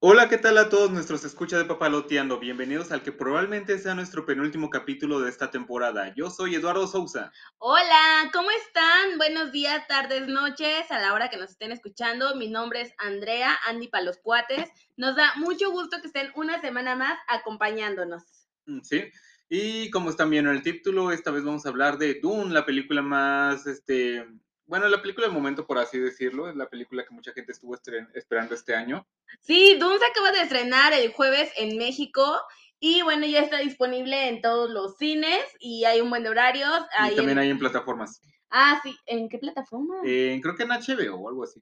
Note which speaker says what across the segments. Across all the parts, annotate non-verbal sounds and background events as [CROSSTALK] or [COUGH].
Speaker 1: Hola, ¿qué tal a todos nuestros escuchas de Papaloteando? Bienvenidos al que probablemente sea nuestro penúltimo capítulo de esta temporada. Yo soy Eduardo Sousa.
Speaker 2: Hola, ¿cómo están? Buenos días, tardes, noches, a la hora que nos estén escuchando. Mi nombre es Andrea, Andy para los cuates. Nos da mucho gusto que estén una semana más acompañándonos.
Speaker 1: Mm, Sí, y como están viendo en el título, esta vez vamos a hablar de Dune, la película más, este, bueno, la película del momento, por así decirlo. Es la película que mucha gente estuvo estren- esperando este año.
Speaker 2: Sí, Dune se acaba de estrenar el jueves en México y bueno, ya está disponible en todos los cines y hay un buen de horarios.
Speaker 1: Y también
Speaker 2: en-
Speaker 1: hay en plataformas.
Speaker 2: Ah, sí, ¿en qué plataforma?
Speaker 1: Eh, creo que en HBO o algo así.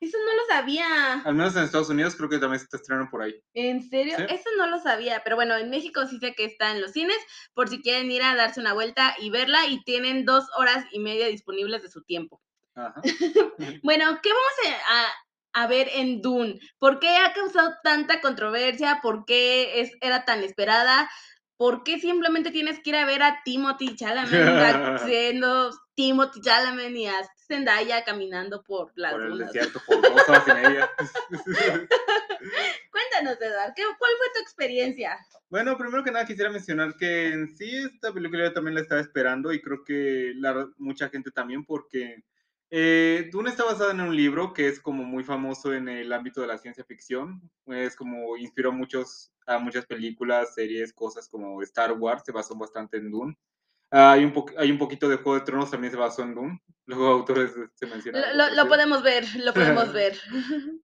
Speaker 2: Eso no lo sabía.
Speaker 1: Al menos en Estados Unidos creo que también se está estrenando por ahí.
Speaker 2: ¿En serio?
Speaker 1: Sí.
Speaker 2: Eso no lo sabía, pero bueno, en México sí sé que está en los cines, por si quieren ir a darse una vuelta y verla, y tienen dos horas y media disponibles de su tiempo.
Speaker 1: Ajá. [LAUGHS]
Speaker 2: Bueno, ¿qué vamos a, ver en Dune? ¿Por qué ha causado tanta controversia? ¿Por qué es, era tan esperada? ¿Por qué simplemente tienes que ir a ver a Timothy Chalamet [LAUGHS] haciendo Timothy Chalamet y a Zendaya caminando por las
Speaker 1: por el
Speaker 2: dunas?
Speaker 1: desierto por dos horas y media.
Speaker 2: Cuéntanos, Eduardo, ¿qué- ¿cuál fue tu experiencia?
Speaker 1: Bueno, primero que nada quisiera mencionar que en sí esta película yo también la estaba esperando y creo que la, mucha gente también porque eh, Dune está basada en un libro que es como muy famoso en el ámbito de la ciencia ficción. Es como inspiró muchos, a muchas películas, series, cosas como Star Wars, se basó bastante en Dune. Hay, un po- hay un poquito de Juego de Tronos, también se basó en Dune. Luego autores se mencionan.
Speaker 2: Lo, lo- lo podemos ver, lo podemos [LAUGHS] ver.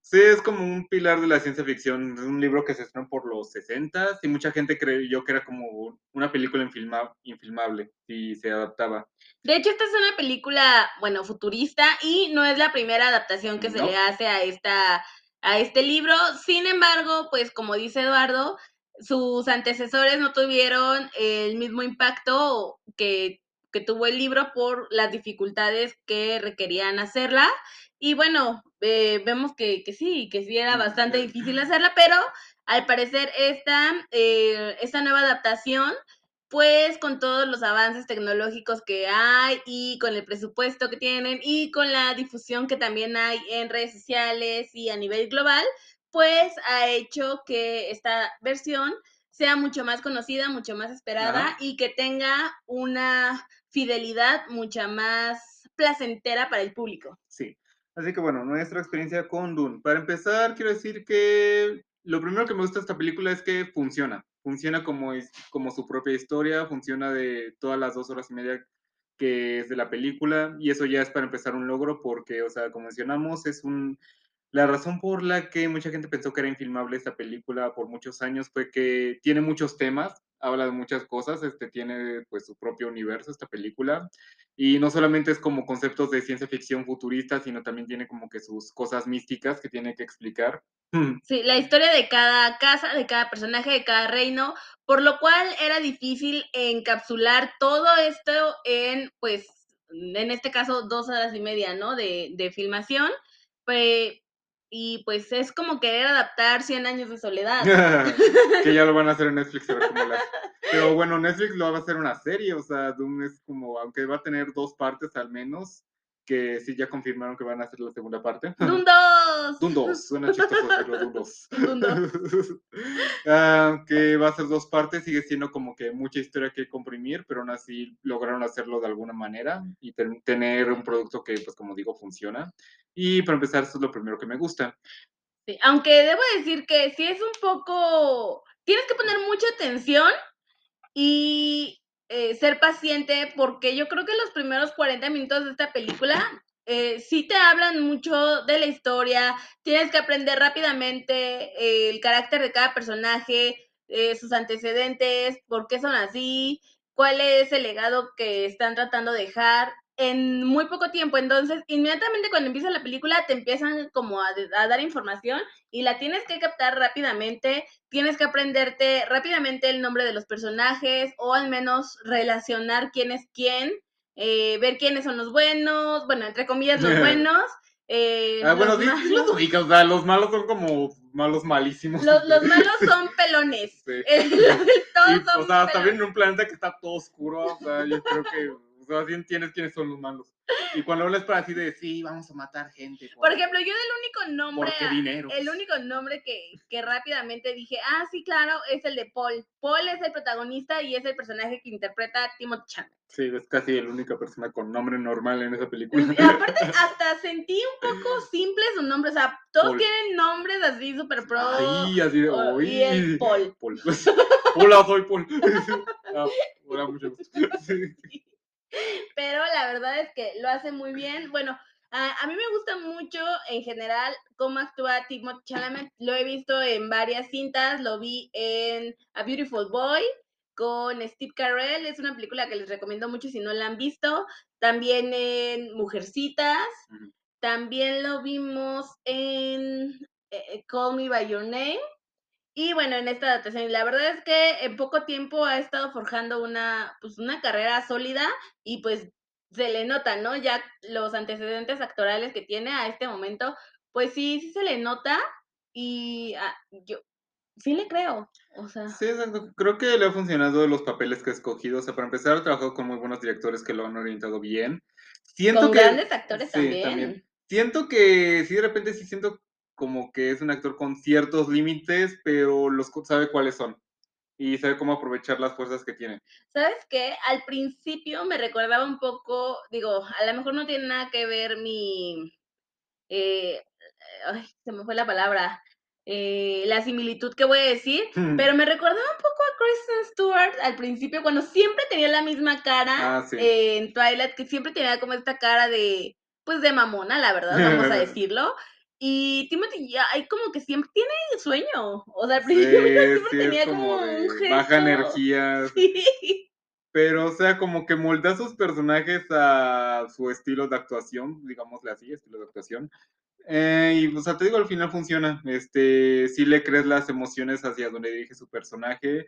Speaker 1: Sí, es como un pilar de la ciencia ficción. Es un libro que se estrenó por los 60 y mucha gente creyó que era como una película infilma- infilmable si se adaptaba.
Speaker 2: De hecho, esta es una película, bueno, futurista y no es la primera adaptación que se
Speaker 1: No.
Speaker 2: le hace a esta a este libro. Sin embargo, pues como dice Eduardo, sus antecesores no tuvieron el mismo impacto que, que tuvo el libro por las dificultades que requerían hacerla. Y bueno, eh, vemos que, que sí, que sí era bastante difícil hacerla, pero al parecer esta, eh, esta nueva adaptación pues con todos los avances tecnológicos que hay y con el presupuesto que tienen y con la difusión que también hay en redes sociales y a nivel global, pues ha hecho que esta versión sea mucho más conocida, mucho más esperada
Speaker 1: Ajá.
Speaker 2: y que tenga una fidelidad mucha más placentera para el público.
Speaker 1: Sí. Así que bueno, nuestra experiencia con Dune. Para empezar, quiero decir que lo primero que me gusta de esta película es que funciona. Funciona como, es- como su propia historia, funciona de todas las dos horas y media que es de la película y eso ya es para empezar un logro porque, o sea, como mencionamos, es un... La razón por la que mucha gente pensó que era infilmable esta película por muchos años fue que tiene muchos temas, habla de muchas cosas, este, tiene pues su propio universo esta película y no solamente es como conceptos de ciencia ficción futurista, sino también tiene como que sus cosas místicas que tiene que explicar.
Speaker 2: Sí, la historia de cada casa, de cada personaje, de cada reino, por lo cual era difícil encapsular todo esto en, pues, en este caso, dos horas y media, ¿no? De, de filmación. Y pues es como querer adaptar 100 años de soledad. [LAUGHS]
Speaker 1: que ya lo van a hacer en Netflix, a ver cómo la- [LAUGHS] Pero bueno, Netflix lo va a hacer una serie, o sea, Doom es como, aunque va a tener dos partes al menos, que sí ya confirmaron que van a hacer la segunda parte. [LAUGHS]
Speaker 2: ¡Dun 2!
Speaker 1: Doom 2, suena [LAUGHS] chistoso Doom 2.
Speaker 2: Doom 2.
Speaker 1: Ah, que va a ser dos partes, sigue siendo como que mucha historia que comprimir, pero aún así lograron hacerlo de alguna manera y ten- tener un producto que, pues como digo, funciona. Y para empezar, eso es lo primero que me gusta.
Speaker 2: Sí, aunque debo decir que sí es un poco. Tienes que poner mucha atención y eh, ser paciente, porque yo creo que los primeros 40 minutos de esta película eh, sí te hablan mucho de la historia. Tienes que aprender rápidamente eh, el carácter de cada personaje, eh, sus antecedentes, por qué son así, cuál es el legado que están tratando de dejar en muy poco tiempo. Entonces, inmediatamente cuando empieza la película, te empiezan como a, a dar información y la tienes que captar rápidamente. Tienes que aprenderte rápidamente el nombre de los personajes o al menos relacionar quién es quién, eh, ver quiénes son los buenos, bueno, entre comillas, los [LAUGHS] buenos. eh,
Speaker 1: Ah, bueno, sí, sí
Speaker 2: malos.
Speaker 1: los ubicas, o sea, los malos son como malos malísimos.
Speaker 2: Los, los [LAUGHS] malos son pelones.
Speaker 1: Sí. [LAUGHS]
Speaker 2: Eh, todos
Speaker 1: Y,
Speaker 2: son
Speaker 1: o sea, hasta
Speaker 2: pelones.
Speaker 1: bien en un planeta que está todo oscuro, o sea, yo creo que O sea, así entiendes quiénes son los malos. Y cuando hablas para así de, sí, vamos a matar gente.
Speaker 2: Por ejemplo, yo del único nombre,
Speaker 1: Porque dinero.
Speaker 2: el único nombre que, que rápidamente dije, ah, sí, claro, es el de Paul. Paul es el protagonista y es el personaje que interpreta a Timothy Chalamet.
Speaker 1: Sí, es casi la única persona con nombre normal en esa película.
Speaker 2: Y aparte, hasta sentí un poco simple su nombre, o sea, todos
Speaker 1: Paul.
Speaker 2: tienen nombres así súper pro.
Speaker 1: Ay, así de, uy.
Speaker 2: y es Paul.
Speaker 1: Paul. [LAUGHS] Hola, soy Paul. [LAUGHS] Ah, hola, mucho gusto. [LAUGHS] Sí.
Speaker 2: Pero la verdad es que lo hace muy bien. Bueno, a, a mí me gusta mucho en general cómo actúa Timothée Chalamet. Lo he visto en varias cintas, lo vi en A Beautiful Boy con Steve Carell, es una película que les recomiendo mucho si no la han visto. También en Mujercitas, también lo vimos en eh, eh, Call Me By Your Name. Y bueno, en esta adaptación, la verdad es que en poco tiempo ha estado forjando una, pues, una carrera sólida y pues se le nota, ¿no? Ya los antecedentes actorales que tiene a este momento, pues sí, sí se le nota y ah, yo sí le creo, o sea,
Speaker 1: Sí, exacto. Creo que le ha funcionado los papeles que ha escogido. O sea, para empezar, ha trabajado con muy buenos directores que lo han orientado bien. Siento
Speaker 2: con
Speaker 1: que.
Speaker 2: grandes actores
Speaker 1: sí,
Speaker 2: también.
Speaker 1: también. Siento que sí, de repente sí siento como que es un actor con ciertos límites, pero los sabe cuáles son. Y sabe cómo aprovechar las fuerzas que tiene.
Speaker 2: ¿Sabes qué? Al principio me recordaba un poco, digo, a lo mejor no tiene nada que ver mi, eh, ay, se me fue la palabra, eh, la similitud que voy a decir, pero me recordaba un poco a Kristen Stewart al principio, cuando siempre tenía la misma cara
Speaker 1: Ah, sí.
Speaker 2: eh, en Twilight, que siempre tenía como esta cara de, pues de mamona, la verdad, vamos a [LAUGHS] decirlo. Y Timothy ya hay como que siempre tiene sueño. O sea, al
Speaker 1: Sí,
Speaker 2: principio siempre
Speaker 1: sí,
Speaker 2: tenía
Speaker 1: como
Speaker 2: un gesto.
Speaker 1: baja energía.
Speaker 2: Sí.
Speaker 1: Pero, o sea, como que moldea sus personajes a su estilo de actuación, digámosle así, estilo de actuación. Eh, y, o sea, te digo, al final funciona. Este, sí le crees las emociones hacia donde dirige su personaje.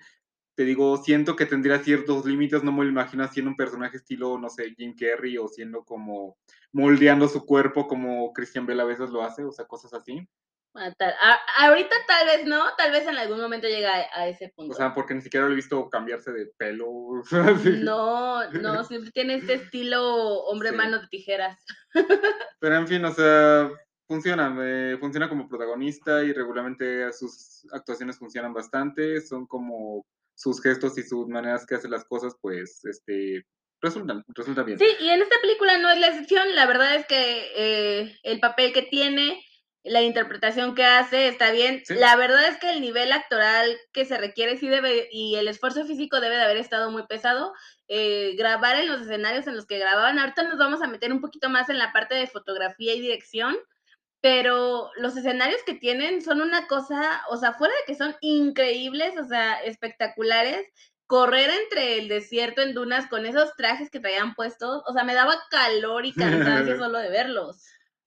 Speaker 1: Te digo, siento que tendría ciertos límites, no me lo imagino haciendo un personaje estilo, no sé, Jim Carrey o siendo como moldeando su cuerpo como Christian Bale a veces lo hace, o sea, cosas así.
Speaker 2: Ah, tal- a- ahorita tal vez no, tal vez en algún momento llega a, a ese punto.
Speaker 1: O sea, porque ni siquiera lo he visto cambiarse de pelo. o sea, así.
Speaker 2: no, no, siempre tiene este estilo hombre
Speaker 1: Sí.
Speaker 2: mano de tijeras. [LAUGHS]
Speaker 1: Pero en fin, o sea, funciona, eh, funciona como protagonista y regularmente sus actuaciones funcionan bastante, son como sus gestos y sus maneras que hace las cosas, pues, este, resultan, resulta bien.
Speaker 2: Sí, y en esta película no es la excepción. La verdad es que eh, el papel que tiene, la interpretación que hace está bien.
Speaker 1: Sí.
Speaker 2: La verdad es que el nivel actoral que se requiere sí debe, y el esfuerzo físico debe de haber estado muy pesado. Eh, grabar en los escenarios en los que grababan. Ahorita nos vamos a meter un poquito más en la parte de fotografía y dirección. Pero los escenarios que tienen son una cosa, o sea, fuera de que son increíbles, o sea, espectaculares, correr entre el desierto en dunas con esos trajes que traían puestos, o sea, me daba calor y cansancio [LAUGHS] solo de verlos.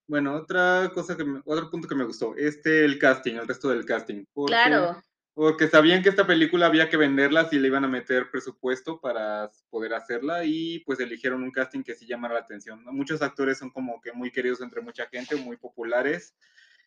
Speaker 1: Bueno, otra cosa que me- otro punto que me gustó, este, el casting, el resto del casting. porque-
Speaker 2: Claro,
Speaker 1: Porque sabían que esta película había que venderla si le iban a meter presupuesto para poder hacerla y pues eligieron un casting que sí llamara la atención. Muchos actores son como que muy queridos entre mucha gente, muy populares.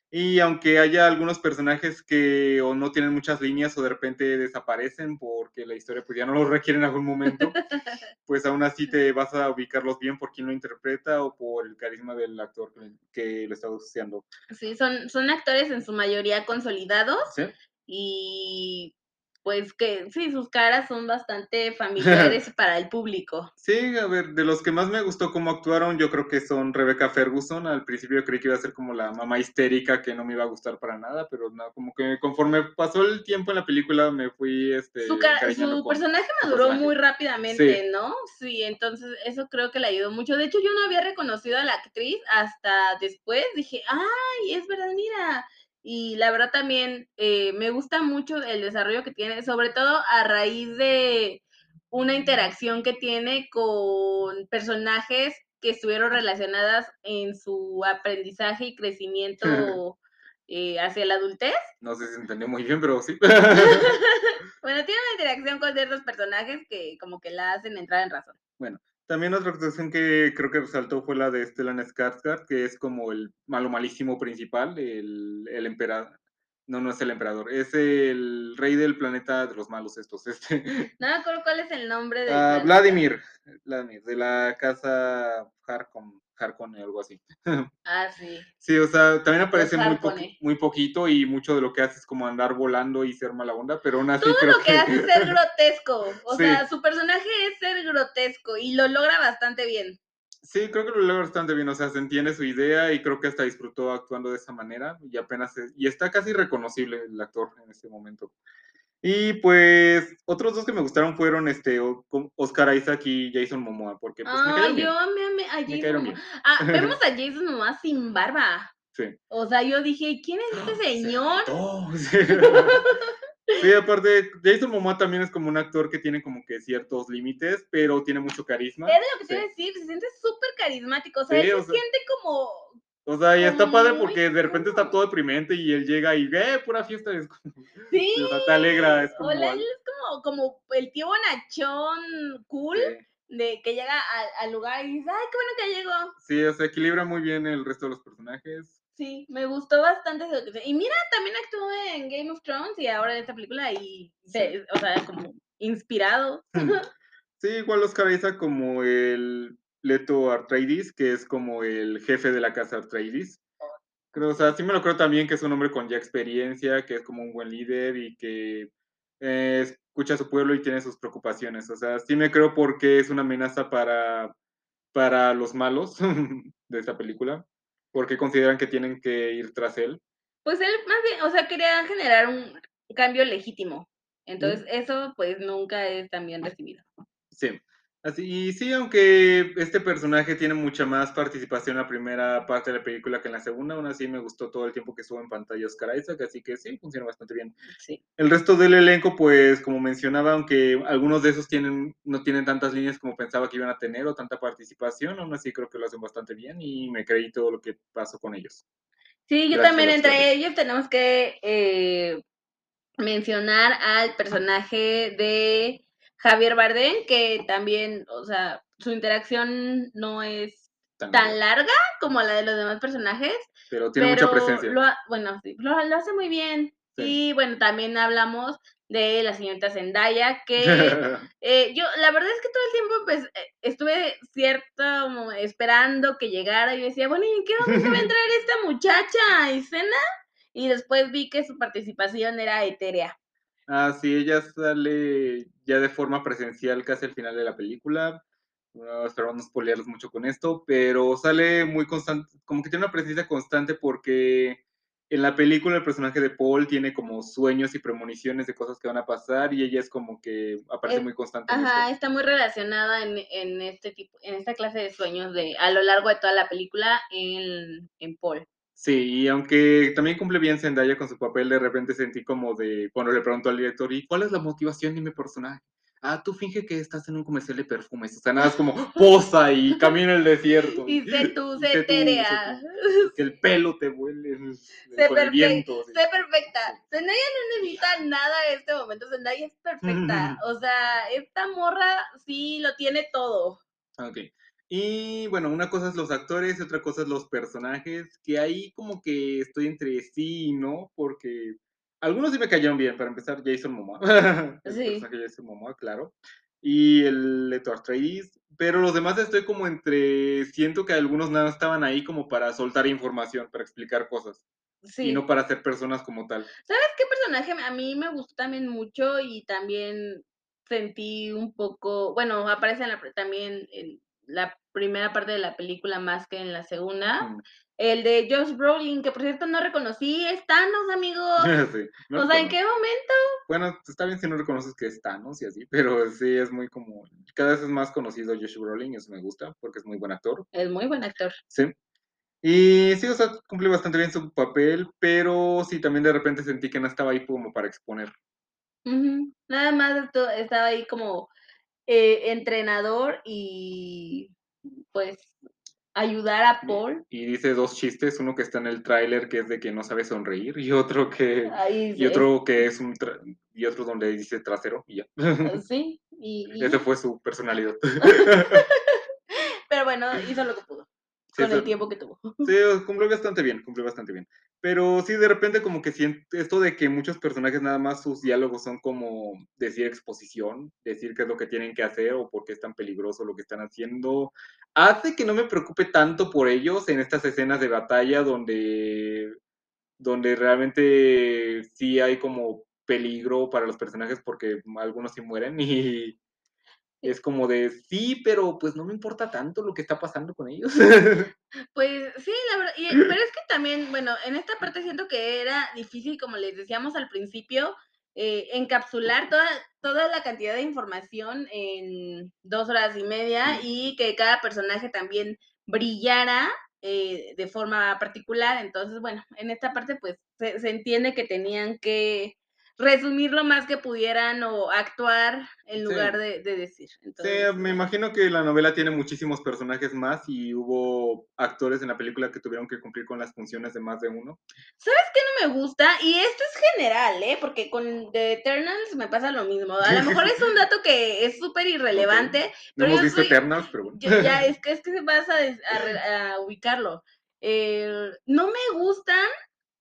Speaker 1: Y aunque haya algunos personajes que o no tienen muchas líneas o de repente desaparecen porque la historia pues ya no los requiere en algún momento, [LAUGHS] pues aún así te vas a ubicarlos bien por quién lo interpreta o por el carisma del actor que, lo está asociando.
Speaker 2: sí, son, son actores en su mayoría consolidados
Speaker 1: ¿Sí?
Speaker 2: Y pues que sí, sus caras son bastante [LAUGHS] familiares para el público.
Speaker 1: Sí, a ver, de los que más me gustó cómo actuaron, yo creo que son Rebecca Ferguson. Al principio creí que iba a ser como la mamá histérica que no me iba a gustar para nada, pero no, como que conforme pasó el tiempo en la película me fui este,
Speaker 2: Su, su
Speaker 1: con-
Speaker 2: personaje maduró
Speaker 1: personaje.
Speaker 2: muy rápidamente, ¿no? Sí, entonces eso creo que le ayudó mucho. De hecho, yo no había reconocido a la actriz hasta después. Dije, ay, es verdad, mira. Y la verdad también eh, me gusta mucho el desarrollo que tiene, sobre todo a raíz de una interacción que tiene con personajes que estuvieron relacionadas en su aprendizaje y [LAUGHS] crecimiento eh, hacia la adultez.
Speaker 1: No sé si entendió muy bien, pero sí. [LAUGHS]
Speaker 2: Bueno, tiene una interacción con ciertos personajes que como que la hacen entrar en razón.
Speaker 1: También otra actuación que creo que resaltó fue la de Stellan Skarsgård, que es como el malo malísimo principal, el, el emperador. No, no es el emperador, es el rey del planeta de los malos estos. [LAUGHS] Este.
Speaker 2: No me acuerdo cuál es el nombre de...
Speaker 1: Ah, Vladimir, La, de la casa Harkon, Harkon o algo así. [LAUGHS]
Speaker 2: Ah, sí.
Speaker 1: Sí, o sea, también aparece muy, po-
Speaker 2: Harkonnen.
Speaker 1: muy poquito y mucho de lo que hace es como andar volando y ser mala onda, pero aún así
Speaker 2: Todo
Speaker 1: creo
Speaker 2: lo que hace es ser [LAUGHS] grotesco. O
Speaker 1: Sí.
Speaker 2: sea, su personaje es ser grotesco y lo logra bastante bien.
Speaker 1: Sí, creo que lo logra bastante bien, o sea, se entiende su idea y creo que hasta disfrutó actuando de esa manera y apenas, es- y está casi reconocible el actor en este momento. Y pues, otros dos que me gustaron fueron este Oscar Isaac y Jason Momoa, porque pues me
Speaker 2: Ah,
Speaker 1: cayeron bien.
Speaker 2: yo amé, amé a
Speaker 1: Me
Speaker 2: Jason
Speaker 1: bien.
Speaker 2: Ah, vemos [LAUGHS] a Jason Momoa sin barba.
Speaker 1: Sí.
Speaker 2: O sea, yo dije, ¿quién es este [GASPS] señor? [LAUGHS]
Speaker 1: Sí. [LAUGHS] Sí, aparte, Jason Momoa también es como un actor que tiene como que ciertos límites, pero tiene mucho carisma.
Speaker 2: Es de lo que te
Speaker 1: Sí.
Speaker 2: iba a decir, se siente súper carismático. O sea, él
Speaker 1: o
Speaker 2: se
Speaker 1: sea-
Speaker 2: siente como.
Speaker 1: O sea, y está padre porque de repente está todo deprimente y él llega y ¡eh, pura fiesta! Es como,
Speaker 2: Sí.
Speaker 1: o sea, te alegra, es como...
Speaker 2: Hola, él es como, como el tío bonachón cool
Speaker 1: sí.
Speaker 2: de que llega al, al lugar y dice, ay, qué bueno que llegó.
Speaker 1: Sí, o sea, equilibra muy bien el resto de los personajes.
Speaker 2: Sí, me gustó bastante. Y mira, también actuó en Game of Thrones y ahora en esta película y, se- o sea, como inspirado. [LAUGHS]
Speaker 1: Sí, igual Oscar Isaac como el Leto Atreides, que es como el jefe de la casa Atreides. Creo, o sea, sí me lo creo también que es un hombre con ya experiencia, que es como un buen líder y que eh, escucha a su pueblo y tiene sus preocupaciones. O sea, sí me creo porque es una amenaza para, para los malos [LAUGHS] de esta película, porque consideran que tienen que ir tras él.
Speaker 2: Pues él más bien, o sea, quería generar un cambio legítimo. Entonces, eso pues nunca es tan bien recibido.
Speaker 1: Sí. Así, y sí, aunque este personaje tiene mucha más participación en la primera parte de la película que en la segunda, aún así me gustó todo el tiempo que estuvo en pantalla Oscar Isaac, así que sí, funciona bastante bien.
Speaker 2: Sí.
Speaker 1: El resto del elenco, pues, como mencionaba, aunque algunos de esos tienen, no tienen tantas líneas como pensaba que iban a tener o tanta participación, aún así creo que lo hacen bastante bien y me creí todo lo que pasó con ellos.
Speaker 2: Sí, yo
Speaker 1: Gracias
Speaker 2: también entre ellos tenemos que eh, mencionar al personaje de Javier Bardem, que también, o sea, su interacción no es
Speaker 1: Tan-
Speaker 2: tan larga como la de los demás personajes,
Speaker 1: pero tiene
Speaker 2: pero
Speaker 1: mucha presencia.
Speaker 2: lo bueno, sí, lo, lo hace muy bien.
Speaker 1: Sí.
Speaker 2: Y bueno, también hablamos de la señorita Zendaya, que [LAUGHS] eh, yo, la verdad es que todo el tiempo pues, eh, estuve cierto como esperando que llegara. Yo decía, bueno, ¿y en qué momento va a [LAUGHS] entrar esta muchacha a escena? Y después vi que su participación era etérea.
Speaker 1: Ah, sí, ella sale ya de forma presencial casi al final de la película. No, espero no spoilearlos mucho con esto, pero sale muy constante, como que tiene una presencia constante porque en la película el personaje de Paul tiene como sueños y premoniciones de cosas que van a pasar y ella es como que aparece
Speaker 2: Es-
Speaker 1: muy constante. en
Speaker 2: Ajá,
Speaker 1: esto.
Speaker 2: está muy relacionada en, en este tipo, en esta clase de sueños de a lo largo de toda la película en, en Paul.
Speaker 1: Sí, y aunque también cumple bien Zendaya con su papel, de repente sentí como de cuando le preguntó al director, ¿y cuál es la motivación de mi personaje? Ah, tú finge que estás en un comercial de perfumes, o sea, nada, es como [LAUGHS] posa y camina el desierto.
Speaker 2: Y sé tú, [LAUGHS]
Speaker 1: sé tú. Que el pelo te vuele el- [LAUGHS]
Speaker 2: Sé perfecta,
Speaker 1: viento.
Speaker 2: sé perfecta. Zendaya no necesita nada en este momento. Zendaya es perfecta. O sea, esta morra sí lo tiene todo.
Speaker 1: Ok. Y bueno, una cosa es los actores y otra cosa es los personajes, que ahí como que estoy entre sí y no, porque algunos sí me cayeron bien, para empezar, Jason Momoa. [LAUGHS] el
Speaker 2: Sí.
Speaker 1: personaje de Jason Momoa, claro. Y el Leto Atreides, pero los demás estoy como entre, siento que algunos nada estaban ahí como para soltar información, para explicar cosas,
Speaker 2: Sí.
Speaker 1: y no para ser personas como tal.
Speaker 2: ¿Sabes qué personaje a mí me gustó también mucho y también sentí un poco, bueno, aparece en la, también en la primera parte de la película más que en la segunda,
Speaker 1: Mm.
Speaker 2: el de Josh Brolin, que por cierto no reconocí, es Thanos, [LAUGHS] amigos.
Speaker 1: Sí, no
Speaker 2: o sea, ¿en qué momento?
Speaker 1: Bueno, está bien si no reconoces que es Thanos y así, pero sí es muy como. Cada vez es más conocido Josh Brolin, eso me gusta porque es muy buen actor.
Speaker 2: Es muy buen actor.
Speaker 1: Sí. Y sí, o sea, cumple bastante bien su papel, pero sí, también de repente sentí que no estaba ahí como para exponer.
Speaker 2: Nada más estaba ahí como eh, entrenador y pues ayudar a Paul.
Speaker 1: Y dice dos chistes, uno que está en el tráiler que es de que no sabe sonreír y otro que
Speaker 2: Ahí
Speaker 1: y otro que es un tra- y otro donde dice trasero y ya.
Speaker 2: se- [LAUGHS] sí, y, y-
Speaker 1: Esa fue su personalidad. [LAUGHS] [LAUGHS]
Speaker 2: pero bueno, hizo lo que pudo
Speaker 1: Sí,
Speaker 2: con el tiempo que tuvo. [LAUGHS]
Speaker 1: Sí, cumplió bastante bien, cumplió bastante bien. Pero sí, de repente como que siento esto de que muchos personajes nada más sus diálogos son como decir exposición, decir qué es lo que tienen que hacer o por qué es tan peligroso lo que están haciendo, hace que no me preocupe tanto por ellos en estas escenas de batalla donde, donde realmente sí hay como peligro para los personajes porque algunos sí mueren [LAUGHS] y es como de sí, pero pues no me importa tanto lo que está pasando con ellos. [LAUGHS]
Speaker 2: Pues sí, la verdad, y, pero es que también, bueno, en esta parte siento que era difícil, como les decíamos al principio, eh, encapsular toda, toda la cantidad de información en dos horas y media y que cada personaje también brillara eh, de forma particular. Entonces, bueno, en esta parte pues se, se entiende que tenían que resumir lo más que pudieran o actuar en lugar
Speaker 1: Sí.
Speaker 2: de, de decir. Entonces,
Speaker 1: Sí, me imagino que la novela tiene muchísimos personajes más y hubo actores en la película que tuvieron que cumplir con las funciones de más de uno.
Speaker 2: ¿Sabes qué no me gusta? Y esto es general, ¿eh? Porque con The Eternals me pasa lo mismo. A lo mejor es un dato que es súper irrelevante,
Speaker 1: No
Speaker 2: pero
Speaker 1: hemos
Speaker 2: yo
Speaker 1: visto
Speaker 2: soy-
Speaker 1: Eternals, pero bueno.
Speaker 2: yo- ya [LAUGHS] es que es que vas a, des- a re- a ubicarlo. Eh, no me gustan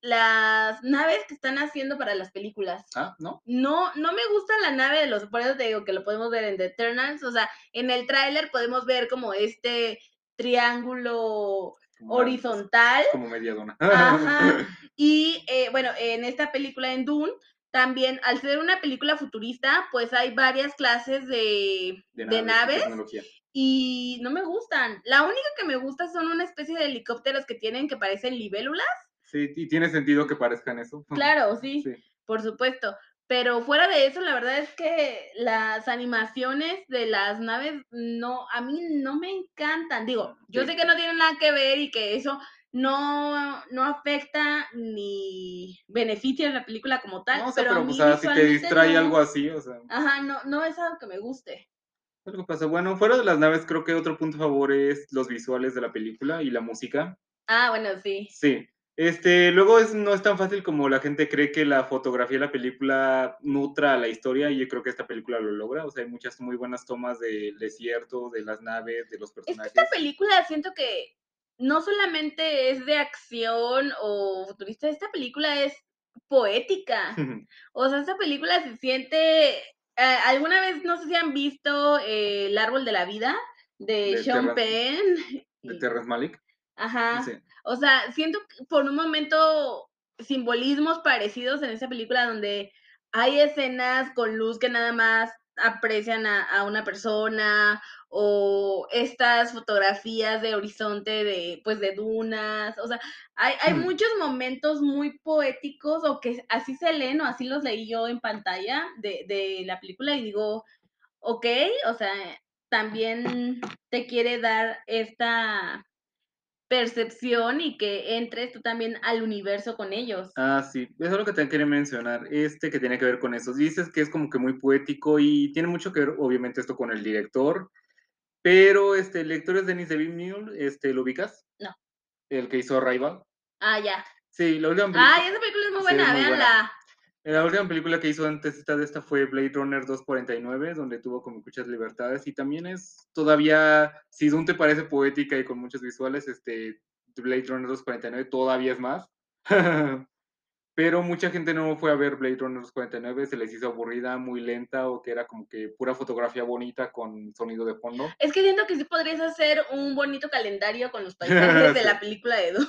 Speaker 2: las naves que están haciendo para las películas.
Speaker 1: Ah, ¿no?
Speaker 2: No, no me gusta la nave de los, por eso te digo que lo podemos ver en The Eternals, o sea, en el tráiler podemos ver como este triángulo
Speaker 1: Como-
Speaker 2: horizontal,
Speaker 1: Como media dona.
Speaker 2: Ajá. [LAUGHS] y eh, bueno, en esta película en Dune, también al ser una película futurista, pues hay varias clases de,
Speaker 1: de,
Speaker 2: de
Speaker 1: naves,
Speaker 2: y no me gustan. La única que me gusta son una especie de helicópteros que tienen que parecen libélulas.
Speaker 1: Sí, y tiene sentido que parezcan eso.
Speaker 2: Claro, [LAUGHS] sí.
Speaker 1: Sí.
Speaker 2: por supuesto. Pero fuera de eso, la verdad es que las animaciones de las naves no, a mí no me encantan. Digo, yo
Speaker 1: Sí.
Speaker 2: sé que no tienen nada que ver y que eso no, no afecta ni beneficia a la película como tal.
Speaker 1: No, o sea,
Speaker 2: pero,
Speaker 1: pero,
Speaker 2: a mí
Speaker 1: o sea, si te distrae
Speaker 2: no-
Speaker 1: algo así, o sea,
Speaker 2: Ajá, no, no es algo que me guste.
Speaker 1: algo pasa. Bueno, fuera de las naves, creo que otro punto a favor es los visuales de la película y la música.
Speaker 2: Ah, bueno, sí.
Speaker 1: Sí. Este, luego es, no es tan fácil como la gente cree que la fotografía de la película nutra a la historia y yo creo que esta película lo logra. O sea, hay muchas muy buenas tomas del desierto, de las naves, de los
Speaker 2: Es que
Speaker 1: personajes.
Speaker 2: esta película siento que no solamente es de acción o futurista, esta película es poética. [LAUGHS] O sea, esta película se siente. eh, ¿Alguna vez no sé si han visto eh, El árbol de la vida de,
Speaker 1: De
Speaker 2: Sean Penn?
Speaker 1: de Terrence Malick.
Speaker 2: Ajá.
Speaker 1: Sí.
Speaker 2: O sea, siento por un momento simbolismos parecidos en esa película donde hay escenas con luz que nada más aprecian a, a una persona o estas fotografías de horizonte de pues de dunas, o sea, hay, hay
Speaker 1: Hmm.
Speaker 2: muchos momentos muy poéticos o que así se leen o así los leí yo en pantalla de, de la película y digo, ok, o sea, también te quiere dar esta percepción y que entres tú también al universo con ellos.
Speaker 1: Ah, sí, eso es lo que te quería mencionar, este que tiene que ver con eso. Dices que es como que muy poético y tiene mucho que ver, obviamente, esto con el director, pero este, el director es Denis Villeneuve, este, ¿lo ubicas?
Speaker 2: No.
Speaker 1: El que hizo Rival.
Speaker 2: Ah, ya.
Speaker 1: Sí, película,
Speaker 2: Ay, esa película es muy
Speaker 1: Sí,
Speaker 2: buena,
Speaker 1: es muy buena.
Speaker 2: Véanla.
Speaker 1: la última película que hizo antes de esta fue Blade Runner 249, donde tuvo como muchas libertades y también es todavía, si Dune te parece poética y con muchos visuales, este Blade Runner 249 todavía es más. [LAUGHS] Pero mucha gente no fue a ver Blade Runner 249, se les hizo aburrida, muy lenta o que era como que pura fotografía bonita con sonido de fondo.
Speaker 2: Es que siento que sí podrías hacer un bonito calendario con los [LAUGHS] paisajes de la película de Dune.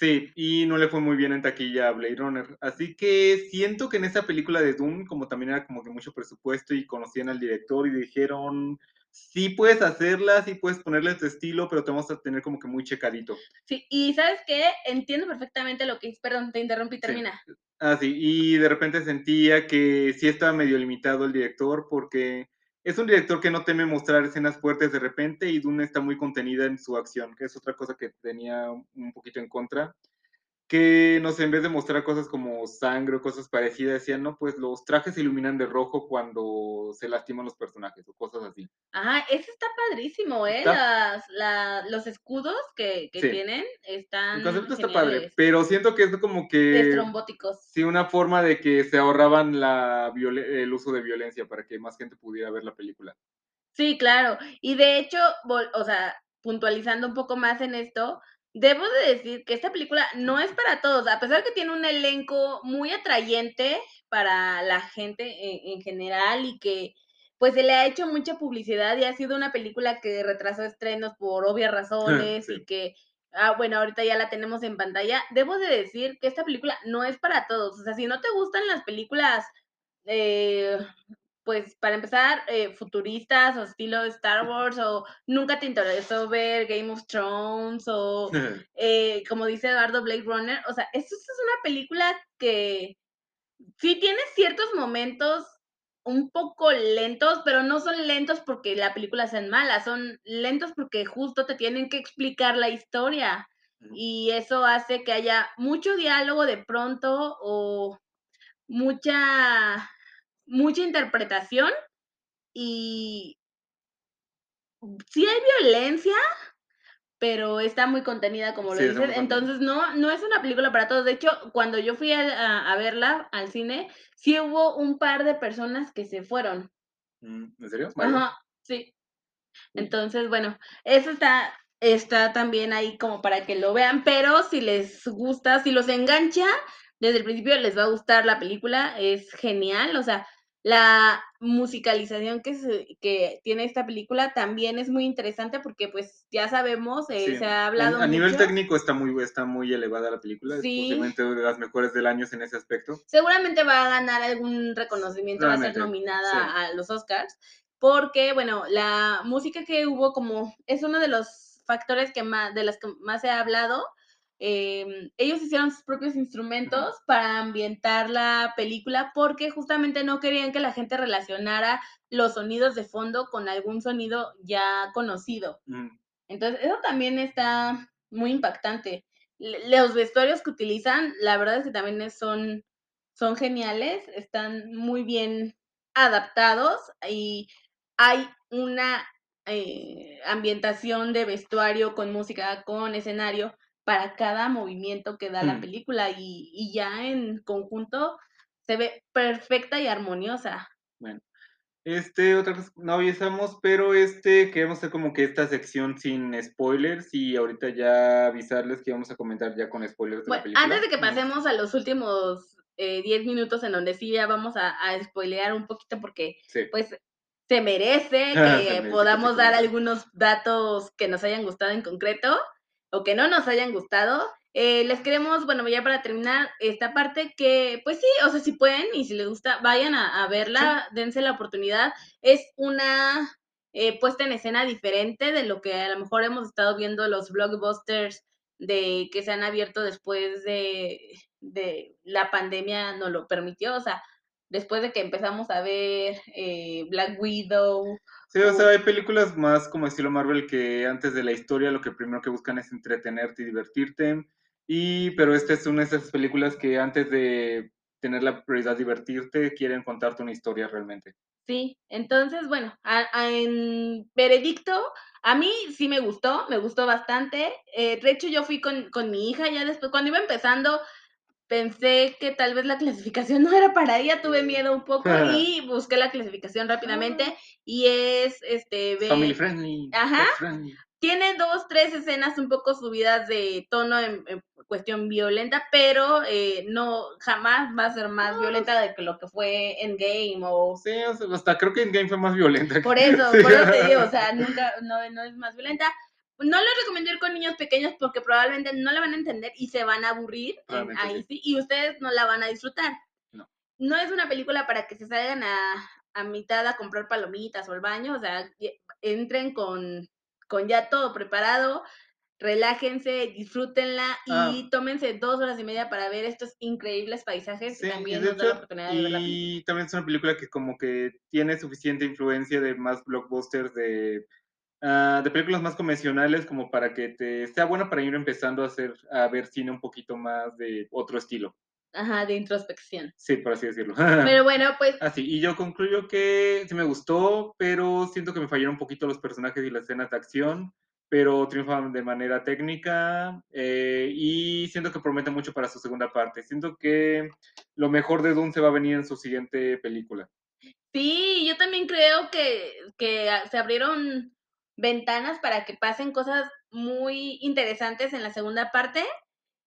Speaker 1: Sí, y no le fue muy bien en taquilla a Blade Runner. Así que siento que en esa película de Dune, como también era como que mucho presupuesto y conocían al director y dijeron, sí puedes hacerla, sí puedes ponerle tu estilo, pero te vamos a tener como que muy checadito.
Speaker 2: Sí, y ¿sabes qué? Entiendo perfectamente lo que es. Perdón, te interrumpí, termina.
Speaker 1: Ah, sí, y de repente sentía que sí estaba medio limitado el director porque es un director que no teme mostrar escenas fuertes de repente y Dune está muy contenida en su acción, que es otra cosa que tenía un poquito en contra. Que, no sé, en vez de mostrar cosas como sangre o cosas parecidas, decían, no, pues los trajes se iluminan de rojo cuando se lastiman los personajes o cosas así.
Speaker 2: Ajá, ese está padrísimo, ¿eh?
Speaker 1: Está-
Speaker 2: Las, la- los escudos que, que
Speaker 1: Sí.
Speaker 2: tienen están
Speaker 1: El concepto está padre, pero siento que es como que...
Speaker 2: Estrombóticos.
Speaker 1: Sí, una forma de que se ahorraban la el uso de violencia para que más gente pudiera ver la película.
Speaker 2: Sí, claro. Y de hecho, o sea, puntualizando un poco más en esto, debo de decir que esta película no es para todos, a pesar de que tiene un elenco muy atrayente para la gente en, en general y que pues se le ha hecho mucha publicidad y ha sido una película que retrasó estrenos por obvias razones
Speaker 1: Sí.
Speaker 2: y que, ah, bueno, ahorita ya la tenemos en pantalla. Debo de decir que esta película no es para todos. O sea, si no te gustan las películas, eh, pues para empezar, eh, futuristas o estilo Star Wars, o nunca te interesó ver Game of Thrones, o [LAUGHS] eh, como dice Eduardo Blade Runner, o sea, esto es una película que sí tiene ciertos momentos un poco lentos, pero no son lentos porque la película sea mala, son lentos porque justo te tienen que explicar la historia. Y eso hace que haya mucho diálogo de pronto o mucha mucha interpretación y sí hay violencia, pero está muy contenida, como lo
Speaker 1: Sí, muy
Speaker 2: dices. Entonces, no no es una película para todos. De hecho, cuando yo fui a a a verla al cine, sí hubo un par de personas que se fueron.
Speaker 1: Mm, ¿en serio?
Speaker 2: Ajá, sí. Entonces, bueno, eso está está también ahí como para que lo vean, pero si les gusta, si los engancha, desde el principio les va a gustar la película, es genial, o sea, la musicalización que se que tiene esta película también es muy interesante porque, pues, ya sabemos, eh,
Speaker 1: Sí.
Speaker 2: se ha
Speaker 1: A
Speaker 2: hablado
Speaker 1: a nivel
Speaker 2: mucho
Speaker 1: técnico está muy está muy elevada la película, es posiblemente de las mejores del año en ese aspecto.
Speaker 2: Seguramente va a ganar algún reconocimiento, va a ser nominada
Speaker 1: sí.
Speaker 2: a los Oscars, porque, bueno, la música que hubo como es uno de los factores que más de los que más se ha hablado, em, ellos hicieron sus propios instrumentos para ambientar la película, porque justamente no querían que la gente relacionara los sonidos de fondo con algún sonido ya conocido.
Speaker 1: Ujú.
Speaker 2: Entonces, eso también está muy impactante. Los vestuarios que utilizan, la verdad es que también son son geniales, están muy bien adaptados y hay una, eh, ambientación de vestuario con música, con escenario, para cada movimiento que da la
Speaker 1: Mm.
Speaker 2: película, y y ya en conjunto se ve perfecta y armoniosa.
Speaker 1: Bueno, este, otra cosa, no avisamos, pero, este, queremos hacer como que esta sección sin spoilers, y ahorita ya avisarles que íbamos a comentar ya con spoilers de la
Speaker 2: Bueno,
Speaker 1: película.
Speaker 2: antes de que pasemos a los últimos, eh, 10 minutos en donde sí ya vamos a a espoilear un poquito porque,
Speaker 1: Sí.
Speaker 2: pues, se merece [LAUGHS]
Speaker 1: Se
Speaker 2: que
Speaker 1: merece que
Speaker 2: podamos
Speaker 1: se
Speaker 2: dar algunos datos que nos hayan gustado en concreto, o que no nos hayan gustado. Eh, les queremos, bueno, ya para terminar esta parte que, pues sí, o sea, si pueden y si les gusta, vayan a a verla, dense la oportunidad. Es una, eh, puesta en escena diferente de lo que a lo mejor hemos estado viendo los blockbusters de que se han abierto después de de la pandemia nos lo permitió, o sea, después de que empezamos a ver, eh, Black Widow
Speaker 1: Sí, o
Speaker 2: o
Speaker 1: sea, hay películas más como estilo Marvel que antes de la historia lo que primero que buscan es entretenerte y divertirte, y pero esta es una de esas películas que antes de tener la prioridad divertirte, quieren contarte una historia realmente.
Speaker 2: Sí, entonces, bueno, a a en veredicto, a mí sí me gustó, me gustó bastante, eh, de hecho, yo fui con con mi hija ya después, cuando iba empezando, pensé que tal vez la clasificación [LAUGHS] no era para ella, tuve miedo un poco y busqué la clasificación rápidamente, y es, este,
Speaker 1: Es family friendly,
Speaker 2: ajá,
Speaker 1: friendly.
Speaker 2: tiene 2, 3 escenas un poco subidas de tono en en cuestión violenta, pero, eh, no, jamás va a ser más violenta de que lo que fue Endgame o
Speaker 1: Sí, o sea, hasta creo que Endgame fue más violenta.
Speaker 2: por eso, [LAUGHS]
Speaker 1: Sí.
Speaker 2: por eso te digo, o sea, nunca, no no es más violenta. No les recomiendo ir con niños pequeños porque probablemente no la van a entender y se van a aburrir, ahí
Speaker 1: sí.
Speaker 2: y ustedes no la van a disfrutar.
Speaker 1: No.
Speaker 2: No es una película para que se salgan a a mitad a comprar palomitas o al baño, o sea, entren con con ya todo preparado, relájense, disfrútenla
Speaker 1: Ah.
Speaker 2: y tómense 2 horas y media para ver estos increíbles paisajes
Speaker 1: Sí,
Speaker 2: nos da la oportunidad de
Speaker 1: y también es una película que como que tiene suficiente influencia de más blockbusters de, ah, de películas más convencionales como para que te sea buena para ir empezando a hacer a ver cine un poquito más de otro estilo.
Speaker 2: Ajá, de introspección.
Speaker 1: Sí, por así decirlo.
Speaker 2: Pero [LAUGHS] bueno, pues
Speaker 1: Así, y yo concluyo que sí me gustó, pero siento que me fallaron un poquito los personajes y las escenas de acción, pero triunfan de manera técnica, eh, y siento que promete mucho para su segunda parte. Siento que lo mejor de Dune se va a venir en su siguiente película.
Speaker 2: Sí, yo también creo que que se abrieron ventanas para que pasen cosas muy interesantes en la segunda parte.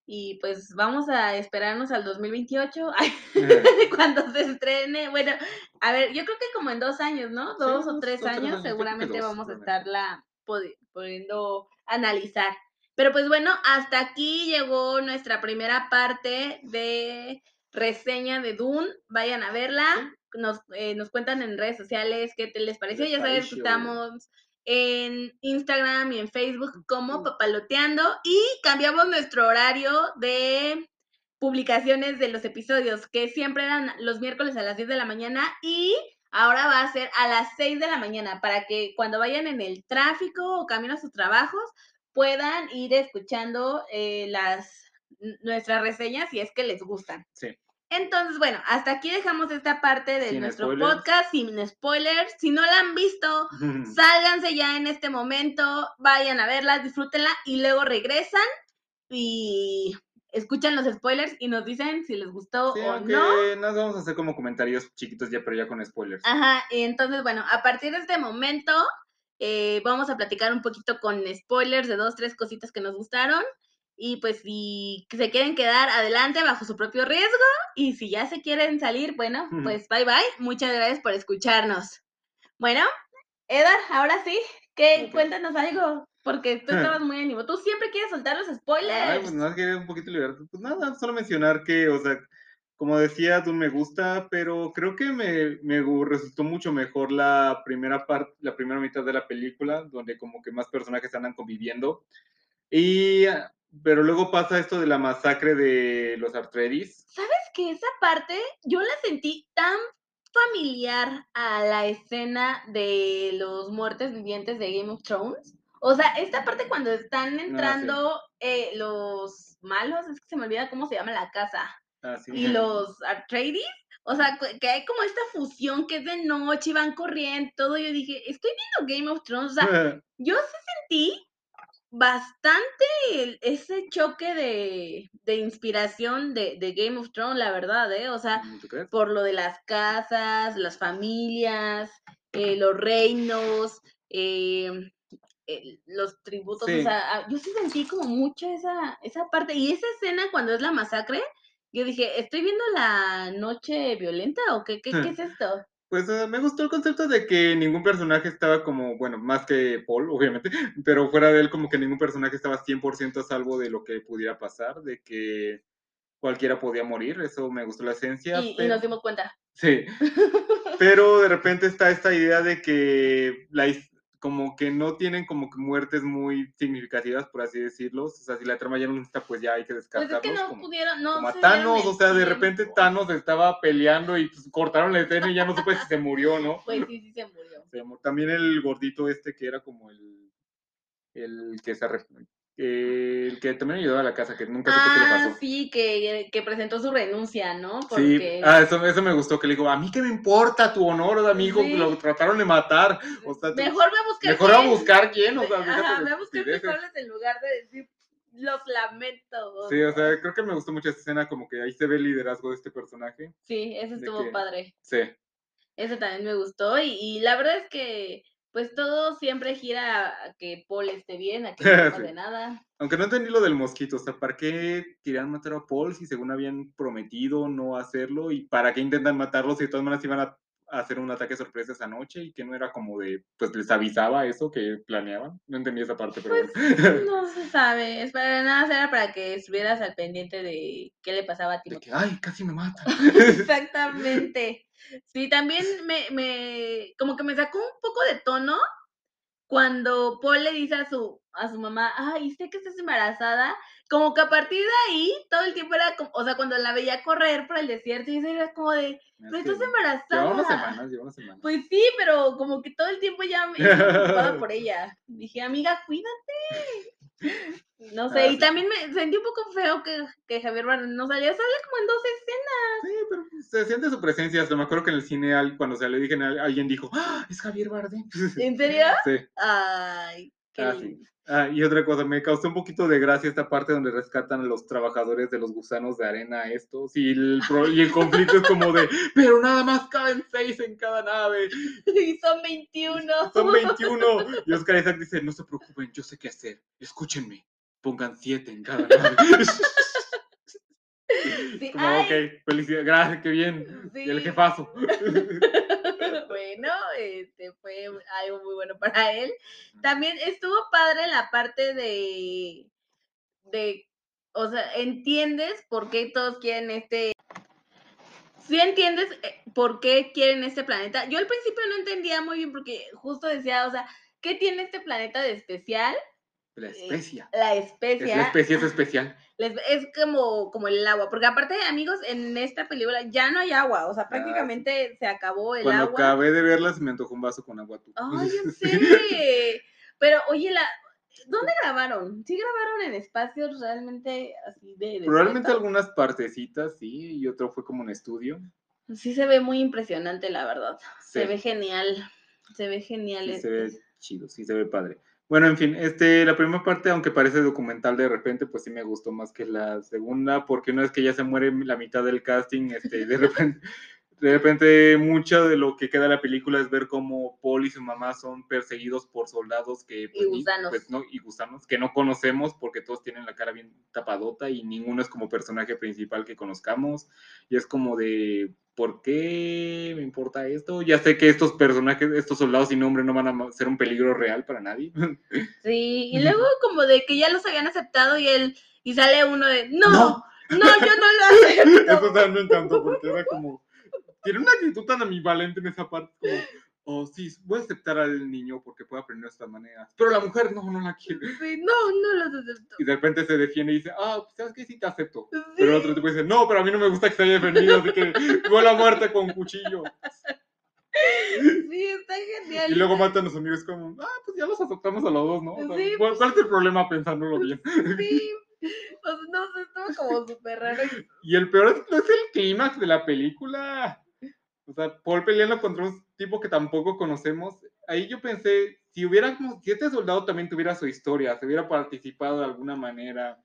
Speaker 2: Y pues vamos a esperarnos al 2028, [LAUGHS] cuando se estrene. Bueno, a ver, yo creo que como en dos años, ¿no? Dos o tres años, seguramente vamos a estarla pudiendo analizar. Pero pues bueno, hasta aquí llegó nuestra primera parte de reseña de Dune. Vayan a verla. Nos, eh, nos cuentan en redes sociales qué te les pareció. Ya sabes que estamos en Instagram y en Facebook como Papaloteando y cambiamos nuestro horario de publicaciones de los episodios, que siempre eran los miércoles a las 10 de la mañana y ahora va a ser a las 6 de la mañana para que cuando vayan en el tráfico o camino a sus trabajos puedan ir escuchando eh, las nuestras reseñas si es que les gustan.
Speaker 1: Sí.
Speaker 2: Entonces, bueno, hasta aquí dejamos esta parte de nuestro podcast sin spoilers. Si no la han visto, [LAUGHS] sálganse ya en este momento, vayan a verla, disfrútenla y luego regresan y escuchan los spoilers y nos dicen si les gustó o no.
Speaker 1: Nos vamos a hacer como comentarios chiquitos ya, pero ya con spoilers.
Speaker 2: Ajá, y entonces, bueno, a partir de este momento eh, vamos a platicar un poquito con spoilers de dos, tres cositas que nos gustaron. Y pues si se quieren quedar adelante bajo su propio riesgo y si ya se quieren salir, bueno, pues bye bye. Muchas gracias por escucharnos. Bueno, Edar, ahora sí, que cuéntanos algo, porque tú estabas muy ánimo. Tú siempre quieres soltar los spoilers. Ay,
Speaker 1: pues nada, quería un poquito liberar. Pues nada, solo mencionar que, o sea, como decía, tú me gusta, pero creo que me, me resultó mucho mejor la primera parte, la primera mitad de la película, donde como que más personajes andan conviviendo. Y pero luego pasa esto de la masacre de los Artredis.
Speaker 2: ¿Sabes que esa parte yo la sentí tan familiar a la escena de los muertes vivientes de Game of Thrones? O sea, esta parte cuando están ah, entrando eh, los malos, es que se me olvida cómo se llama la casa.
Speaker 1: Ah,
Speaker 2: y los Artredis, o sea, que hay como esta fusión que es de noche y van corriendo, todo. Yo dije, estoy viendo Game of Thrones. O sea, [LAUGHS] yo sí sentí bastante ese choque de, de inspiración de, de, Game of Thrones, la verdad, ¿eh? O sea, por lo de las casas, las familias, eh, los reinos, eh, los tributos, o sea, yo sí sentí como mucho esa, esa parte. Y esa escena cuando es la masacre, yo dije, ¿estoy viendo la noche violenta o qué, qué, qué es esto?
Speaker 1: Pues eh, me gustó el concepto de que ningún personaje estaba como, bueno, más que Paul, obviamente, [LAUGHS] pero fuera de él como que ningún personaje estaba 100% a salvo de lo que pudiera pasar, de que cualquiera podía morir, eso me gustó la esencia.
Speaker 2: Y, y nos dimos cuenta.
Speaker 1: Sí, [LAUGHS] pero de repente está esta idea de que la, como que no tienen como que muertes muy significativas, por así decirlo. O sea, si la trama ya no está, pues ya hay que descartarlos.
Speaker 2: Pues es que no
Speaker 1: como,
Speaker 2: pudieron, no
Speaker 1: como a Thanos, o sea, de repente Thanos estaba peleando y pues, cortaron la escena y ya no supe si se murió, ¿no?
Speaker 2: Pues sí, sí se murió.
Speaker 1: También el gordito este que era como el, el que se el que también ayudó a la casa, que nunca supe qué le pasó.
Speaker 2: Ah, sí, que, que, presentó su renuncia, ¿no?
Speaker 1: Porque... Sí, ah, eso, eso, me gustó, que le dijo, a mí qué me importa tu honor, amigo, lo trataron de matar. O sea,
Speaker 2: mejor me a buscar
Speaker 1: Mejor quién. a buscar quién, o sea,
Speaker 2: Ajá, me a buscar culpables en lugar de decir los lamentos.
Speaker 1: Sí, o sea, creo que me gustó mucho esa escena, como que ahí se ve el liderazgo de este personaje.
Speaker 2: Sí, eso estuvo padre.
Speaker 1: Sí.
Speaker 2: Eso también me gustó y, y la verdad es que pues todo siempre gira a que Paul esté bien, a que no [LAUGHS] pase nada.
Speaker 1: Aunque no entendí lo del mosquito, o sea, ¿para qué querían matar a Paul si según habían prometido no hacerlo? ¿Y para qué intentan matarlo si de todas maneras iban a hacer un ataque sorpresa esa noche y que no era como de, pues les avisaba eso que planeaban. No entendí esa parte, pero
Speaker 2: pues, [LAUGHS] No se sabe, es para nada, era para que estuvieras al pendiente de qué le pasaba a ti.
Speaker 1: ay, casi me mata. [LAUGHS]
Speaker 2: Exactamente. Sí, también me, me, como que me sacó un poco de tono cuando Paul le dice a su, a su mamá, ay, sé que estás embarazada, como que a partir de ahí, todo el tiempo era como, o sea, cuando la veía correr por el desierto, y era como de, pero estás embarazada.
Speaker 1: Lleva unas semanas, lleva unas semanas.
Speaker 2: Pues sí, pero como que todo el tiempo ya me preocupaba por [LAUGHS] ella. Dije, amiga, cuídate. [LAUGHS] No sé, y también me sentí un poco feo que, que Javier Bardem no salía, sale como en dos escenas.
Speaker 1: Sí, pero se siente su presencia. me acuerdo que en el cine, cuando se le dije, alguien dijo, ¡Ah, es Javier Bardem.
Speaker 2: ¿En serio? [LAUGHS]
Speaker 1: Sí.
Speaker 2: Ay,
Speaker 1: Ah, sí. Ah, y otra cosa, me causó un poquito de gracia esta parte donde rescatan a los trabajadores de los gusanos de arena estos y el, pro- y el conflicto es como de, [LAUGHS] pero nada más caben seis en cada nave,
Speaker 2: Y son 21. [LAUGHS]
Speaker 1: son 21. Y Oscar Isaac dice, no se preocupen, yo sé qué hacer, escúchenme, pongan siete en cada nave. [LAUGHS] [LAUGHS]
Speaker 2: Sí,
Speaker 1: como,
Speaker 2: ay,
Speaker 1: ok, felicidades, gracias, qué bien. Y el jefazo. [LAUGHS]
Speaker 2: bueno, este fue algo muy bueno para él. También estuvo padre la parte de, de, o sea, entiendes por qué todos quieren este, sí entiendes eh, por qué quieren este planeta. Yo al principio no entendía muy bien porque justo decía, o sea, ¿qué tiene este planeta de especial?
Speaker 1: La especia.
Speaker 2: La
Speaker 1: Es
Speaker 2: especie.
Speaker 1: la especie es especial.
Speaker 2: Les- es como, como el agua, porque aparte, amigos, en esta película ya no hay agua, o sea, prácticamente se acabó el
Speaker 1: Cuando
Speaker 2: agua.
Speaker 1: acabé de verlas me antojó un vaso con agua tú.
Speaker 2: Ay, [LAUGHS] en serio. Pero, oye, la, ¿dónde grabaron? ¿Sí grabaron en espacios realmente así de... de
Speaker 1: Probablemente algunas partecitas, sí, y otro fue como un estudio.
Speaker 2: Sí se ve muy impresionante, la verdad. Se ve genial. Se ve genial.
Speaker 1: sí se ve chido, sí se ve padre. Bueno, en fin, este, la primera parte, aunque parece documental de repente, pues sí me gustó más que la segunda, porque una vez que ya se muere la mitad del casting, este, de [LAUGHS] repente, de repente mucho de lo que queda de la película es ver cómo Paul y su mamá son perseguidos por soldados que pues,
Speaker 2: gusanos.
Speaker 1: pues, no, y gusanos que no conocemos porque todos tienen la cara bien tapadota y ninguno es como personaje principal que conozcamos y es como de ¿por qué me importa esto? Ya sé que estos personajes, estos soldados sin nombre no van a ser un peligro real para nadie. [LAUGHS]
Speaker 2: Sí, y luego como de que ya los habían aceptado y él, y sale uno de, no,
Speaker 1: No.
Speaker 2: no, yo no lo acepto. [LAUGHS]
Speaker 1: Eso también me encantó porque era como. Tiene una actitud tan ambivalente en esa parte, como. Oh, sí, voy a aceptar al niño porque puede aprender de esta manera. Pero la mujer no, no la quiere.
Speaker 2: Sí, no, no los acepto.
Speaker 1: Y de repente se defiende y dice, ah, pues, ¿sabes qué? Sí te acepto.
Speaker 2: Sí.
Speaker 1: Pero el otro tipo dice, no, pero a mí no me gusta que se haya defendido, así que igual a muerte con cuchillo.
Speaker 2: Sí, está genial.
Speaker 1: Y luego matan a los amigos como, ah, pues ya los aceptamos a los dos, ¿no? O sea,
Speaker 2: Sí,
Speaker 1: ¿cuál, cuál es el problema pensándolo bien?
Speaker 2: Sí. O sea, no sé, estuvo como súper raro.
Speaker 1: Y el peor es, no es el clímax de la película. O sea, Paul peleando contra un tipo que tampoco conocemos. Ahí yo pensé, si hubiera, si este soldado también tuviera su historia, se hubiera participado de alguna manera,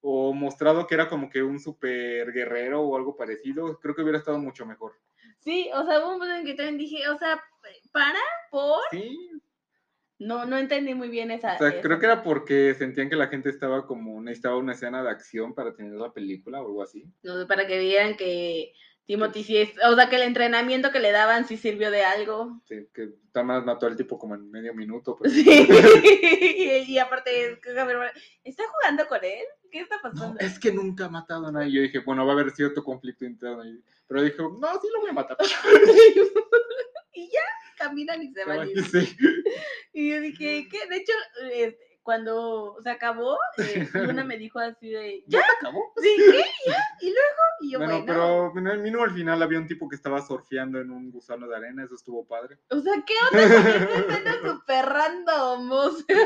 Speaker 1: o mostrado que era como que un super guerrero o algo parecido, creo que hubiera estado mucho mejor.
Speaker 2: Sí, o sea, hubo un momento en que también dije, o sea, para, por.
Speaker 1: Sí,
Speaker 2: No, no entendí muy bien esa.
Speaker 1: o sea,
Speaker 2: esa-
Speaker 1: creo que era porque sentían que la gente estaba como, necesitaba una escena de acción para tener la película o algo así.
Speaker 2: no sé, para que vieran que Timothy sí es. O sea, que el entrenamiento que le daban sí sirvió de algo.
Speaker 1: Sí, que Tamás mató al tipo como en medio minuto. Pero...
Speaker 2: Sí. y, [LAUGHS] y aparte, ¿está jugando con él? ¿Qué está
Speaker 1: No,
Speaker 2: pasando?
Speaker 1: es que nunca ha matado a nadie. Yo dije, bueno, va a haber cierto conflicto interno. Pero dijo, no, sí lo voy a matar. [LAUGHS]
Speaker 2: y ya caminan y se van. y- [LAUGHS]
Speaker 1: Sí.
Speaker 2: Y yo dije, ¿qué? De hecho, eh, cuando se acabó, eh, Luna me [LAUGHS] dijo así de, ¿ya?
Speaker 1: ¿Ya se acabó?
Speaker 2: Sí, [LAUGHS] ¿qué? ¿Ya? ¿Y luego? Y yo,
Speaker 1: Bueno,
Speaker 2: bueno,
Speaker 1: pero mínimo al final había un tipo que estaba surfeando en un gusano de arena. Eso estuvo padre.
Speaker 2: o sea, ¿qué onda con esta [LAUGHS] escena súper random? O sea,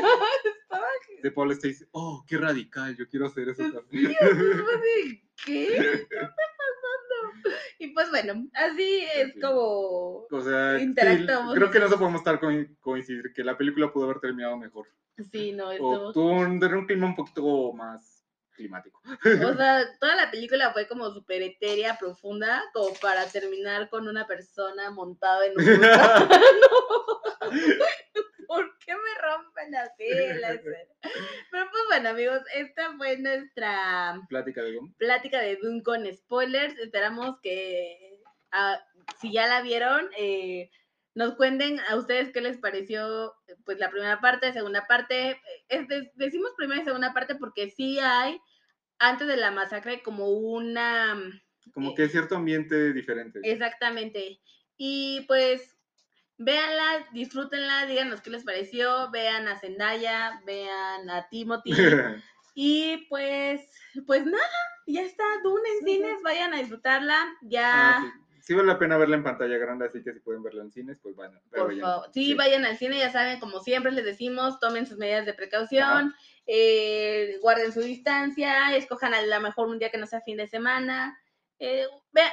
Speaker 2: estaba
Speaker 1: De Paul dice, oh, qué radical, yo quiero hacer eso también.
Speaker 2: así, ¿qué? ¿Qué pasando? [LAUGHS] Y pues bueno, así es
Speaker 1: Sí.
Speaker 2: como...
Speaker 1: O sea, sí,
Speaker 2: Interactuamos.
Speaker 1: creo que en eso podemos estar co- coincidir, que la película pudo haber terminado mejor.
Speaker 2: Sí, no,
Speaker 1: O
Speaker 2: esto...
Speaker 1: tuvo un, un clima un poquito más climático.
Speaker 2: O [LAUGHS] sea, toda la película fue como súper etérea, profunda, como para terminar con una persona montada en un. [LAUGHS] ¿Por qué me rompen así la? [LAUGHS] Pero pues bueno, amigos, esta fue nuestra
Speaker 1: Plática de Doom.
Speaker 2: plática de Dune con spoilers. Esperamos que ah, si ya la vieron, eh, nos cuenten a ustedes qué les pareció pues la primera parte, segunda parte. Es de- decimos primera y segunda parte porque sí hay, antes de la masacre, como una...
Speaker 1: Como
Speaker 2: Eh,
Speaker 1: que cierto ambiente diferente.
Speaker 2: Exactamente. Y pues véanla, disfrútenla, díganos qué les pareció, vean a Zendaya, vean a Timothy. [LAUGHS] Y pues, pues nada, ya está, Dune en cines, vayan a disfrutarla, ya,
Speaker 1: Ah, sí. Sí vale la pena verla en pantalla grande, así que si pueden verla en cines, pues vayan.
Speaker 2: por
Speaker 1: vayan.
Speaker 2: favor. Sí, vayan al cine, ya saben, como siempre les decimos, tomen sus medidas de precaución, eh, guarden su distancia, escojan a lo mejor un día que no sea fin de semana, eh,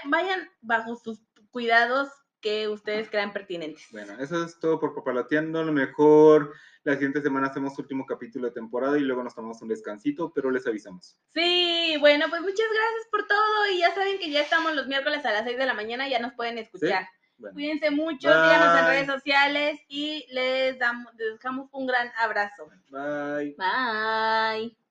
Speaker 2: vayan bajo sus cuidados que ustedes crean pertinentes.
Speaker 1: Bueno, eso es todo por Papalateando. A lo mejor la siguiente semana hacemos último capítulo de temporada y luego nos tomamos un descansito, pero les avisamos.
Speaker 2: Sí, bueno, pues muchas gracias por todo y ya saben que ya estamos los miércoles a las 6 de la mañana, ya nos pueden escuchar.
Speaker 1: Bueno,
Speaker 2: Cuídense mucho,
Speaker 1: Bye.
Speaker 2: síganos en redes sociales y les, damos, les dejamos un gran abrazo.
Speaker 1: bye.
Speaker 2: Bye.